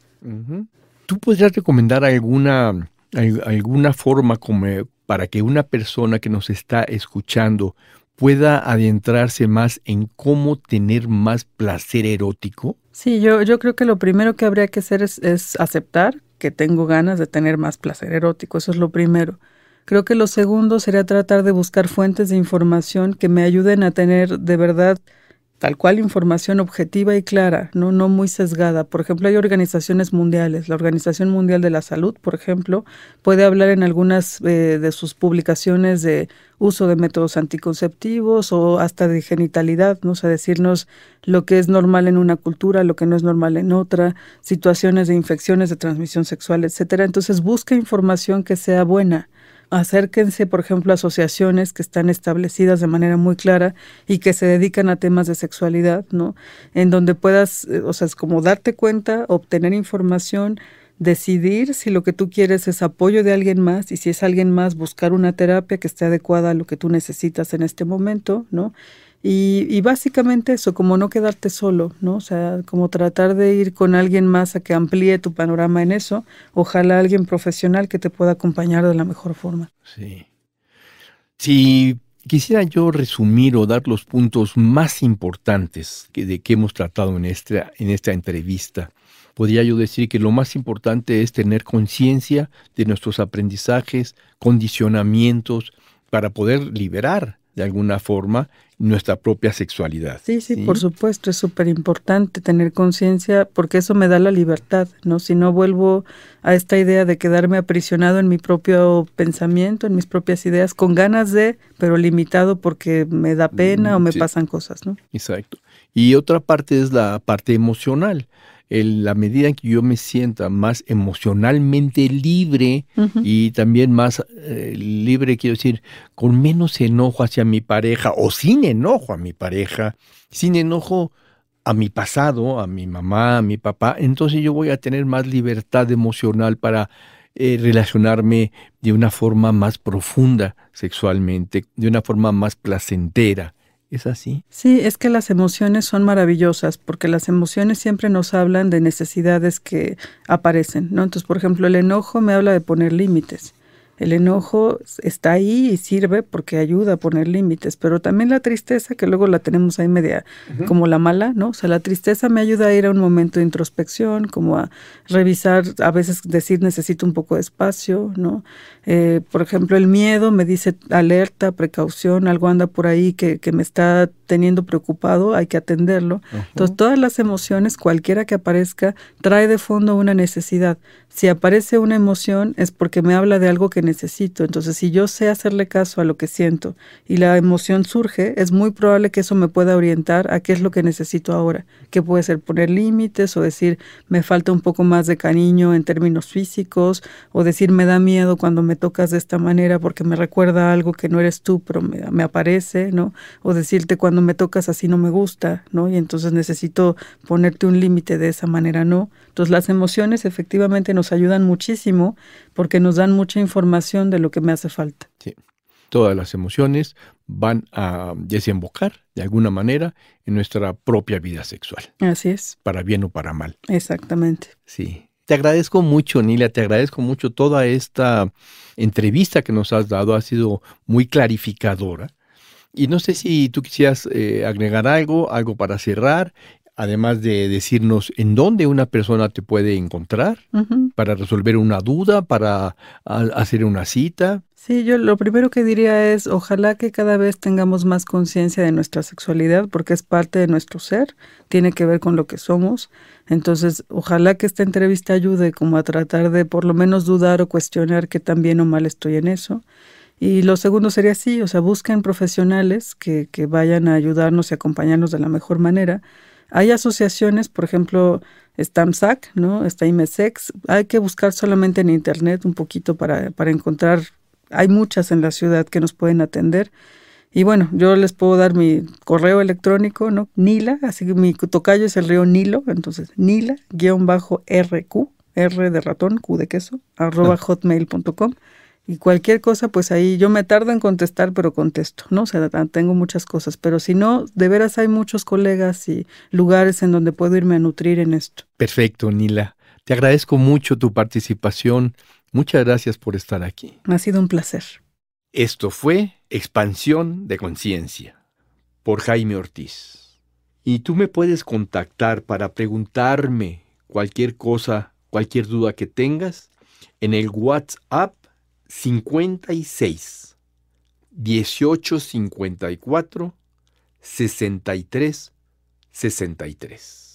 ¿Tú podrías recomendar alguna alguna forma como para que una persona que nos está escuchando pueda adentrarse más en cómo tener más placer erótico? Sí, yo, yo creo que lo primero que habría que hacer es, es aceptar que tengo ganas de tener más placer erótico, eso es lo primero. Creo que lo segundo sería tratar de buscar fuentes de información que me ayuden a tener de verdad tal cual información objetiva y clara, no, no muy sesgada. Por ejemplo, hay organizaciones mundiales. La Organización Mundial de la Salud, por ejemplo, puede hablar en algunas eh, de sus publicaciones de uso de métodos anticonceptivos o hasta de genitalidad, ¿no? O sea, decirnos lo que es normal en una cultura, lo que no es normal en otra, situaciones de infecciones de transmisión sexual, etcétera. Entonces, busca información que sea buena acérquense, por ejemplo, a asociaciones que están establecidas de manera muy clara y que se dedican a temas de sexualidad, ¿no? En donde puedas, eh, o sea, es como darte cuenta, obtener información, decidir si lo que tú quieres es apoyo de alguien más y si es alguien más, buscar una terapia que esté adecuada a lo que tú necesitas en este momento, ¿no? Y, básicamente eso, como no quedarte solo, ¿no? O sea, como tratar de ir con alguien más a que amplíe tu panorama en eso. Ojalá alguien profesional que te pueda acompañar de la mejor forma. Sí. Si Quisiera yo resumir o dar los puntos más importantes que, de que hemos tratado en esta, en esta entrevista. Podría yo decir que lo más importante es tener conciencia de nuestros aprendizajes, condicionamientos, para poder liberar de alguna forma nuestra propia sexualidad. Sí, sí, por supuesto, es súper importante tener conciencia porque eso me da la libertad, ¿no? Si no vuelvo a esta idea de quedarme aprisionado en mi propio pensamiento, en mis propias ideas, con ganas de, pero limitado porque me da pena o me pasan cosas, ¿no? Exacto. Y otra parte es la parte emocional en la medida en que yo me sienta más emocionalmente libre y también más eh, libre, quiero decir, con menos enojo hacia mi pareja o sin enojo a mi pareja, sin enojo a mi pasado, a mi mamá, a mi papá, entonces yo voy a tener más libertad emocional para eh, relacionarme de una forma más profunda sexualmente, de una forma más placentera. ¿Es así? Sí, es que las emociones son maravillosas porque las emociones siempre nos hablan de necesidades que aparecen, ¿no? Entonces, por ejemplo, el enojo me habla de poner límites. El enojo está ahí y sirve porque ayuda a poner límites, pero también la tristeza, que luego la tenemos ahí media como la mala, ¿no? O sea, la tristeza me ayuda a ir a un momento de introspección, como a revisar, a veces decir necesito un poco de espacio, ¿no? Eh, por ejemplo, el miedo me dice alerta, precaución, algo anda por ahí que, que me está teniendo preocupado, hay que atenderlo. Entonces, todas las emociones, cualquiera que aparezca, trae de fondo una necesidad. Si aparece una emoción es porque me habla de algo que necesito. Entonces, si yo sé hacerle caso a lo que siento y la emoción surge, es muy probable que eso me pueda orientar a qué es lo que necesito ahora. Que puede ser poner límites o decir, me falta un poco más de cariño en términos físicos o decir, me da miedo cuando me tocas de esta manera porque me recuerda algo que no eres tú, pero me, me aparece, ¿no? O decirte cuando me tocas así no me gusta, ¿no? Y entonces necesito ponerte un límite de esa manera, ¿no? Entonces las emociones efectivamente nos ayudan muchísimo porque nos dan mucha información de lo que me hace falta. Sí. Todas las emociones van a desembocar de alguna manera en nuestra propia vida sexual. Así es. Para bien o para mal. Exactamente. Sí. Te agradezco mucho, Nila, te agradezco mucho toda esta entrevista que nos has dado, ha sido muy clarificadora. Y no sé si tú quisieras eh, agregar algo, algo para cerrar, además de decirnos en dónde una persona te puede encontrar para resolver una duda, para hacer una cita. Sí, yo lo primero que diría es, ojalá que cada vez tengamos más conciencia de nuestra sexualidad, porque es parte de nuestro ser, tiene que ver con lo que somos. Entonces, ojalá que esta entrevista ayude como a tratar de por lo menos dudar o cuestionar que tan bien o mal estoy en eso. Y lo segundo sería así, o sea, busquen profesionales que, que vayan a ayudarnos y acompañarnos de la mejor manera. Hay asociaciones, por ejemplo, STAMSAC, ¿no? Está IMESEX. Hay que buscar solamente en internet un poquito para, para encontrar. Hay muchas en la ciudad que nos pueden atender. Y bueno, yo les puedo dar mi correo electrónico, ¿no? Nila, así que mi tocayo es el río Nilo, entonces Nila-RQ, R de ratón, Q de queso, arroba ah. hotmail.com. Y cualquier cosa, pues ahí yo me tardo en contestar, pero contesto, ¿no? O sea, tengo muchas cosas, pero si no, de veras hay muchos colegas y lugares en donde puedo irme a nutrir en esto. Perfecto, Nila. Te agradezco mucho tu participación. Muchas gracias por estar aquí. Ha sido un placer. Esto fue Expansión de Conciencia por Jaime Ortiz. Y tú me puedes contactar para preguntarme cualquier cosa, cualquier duda que tengas en el WhatsApp 56 1854 63 63.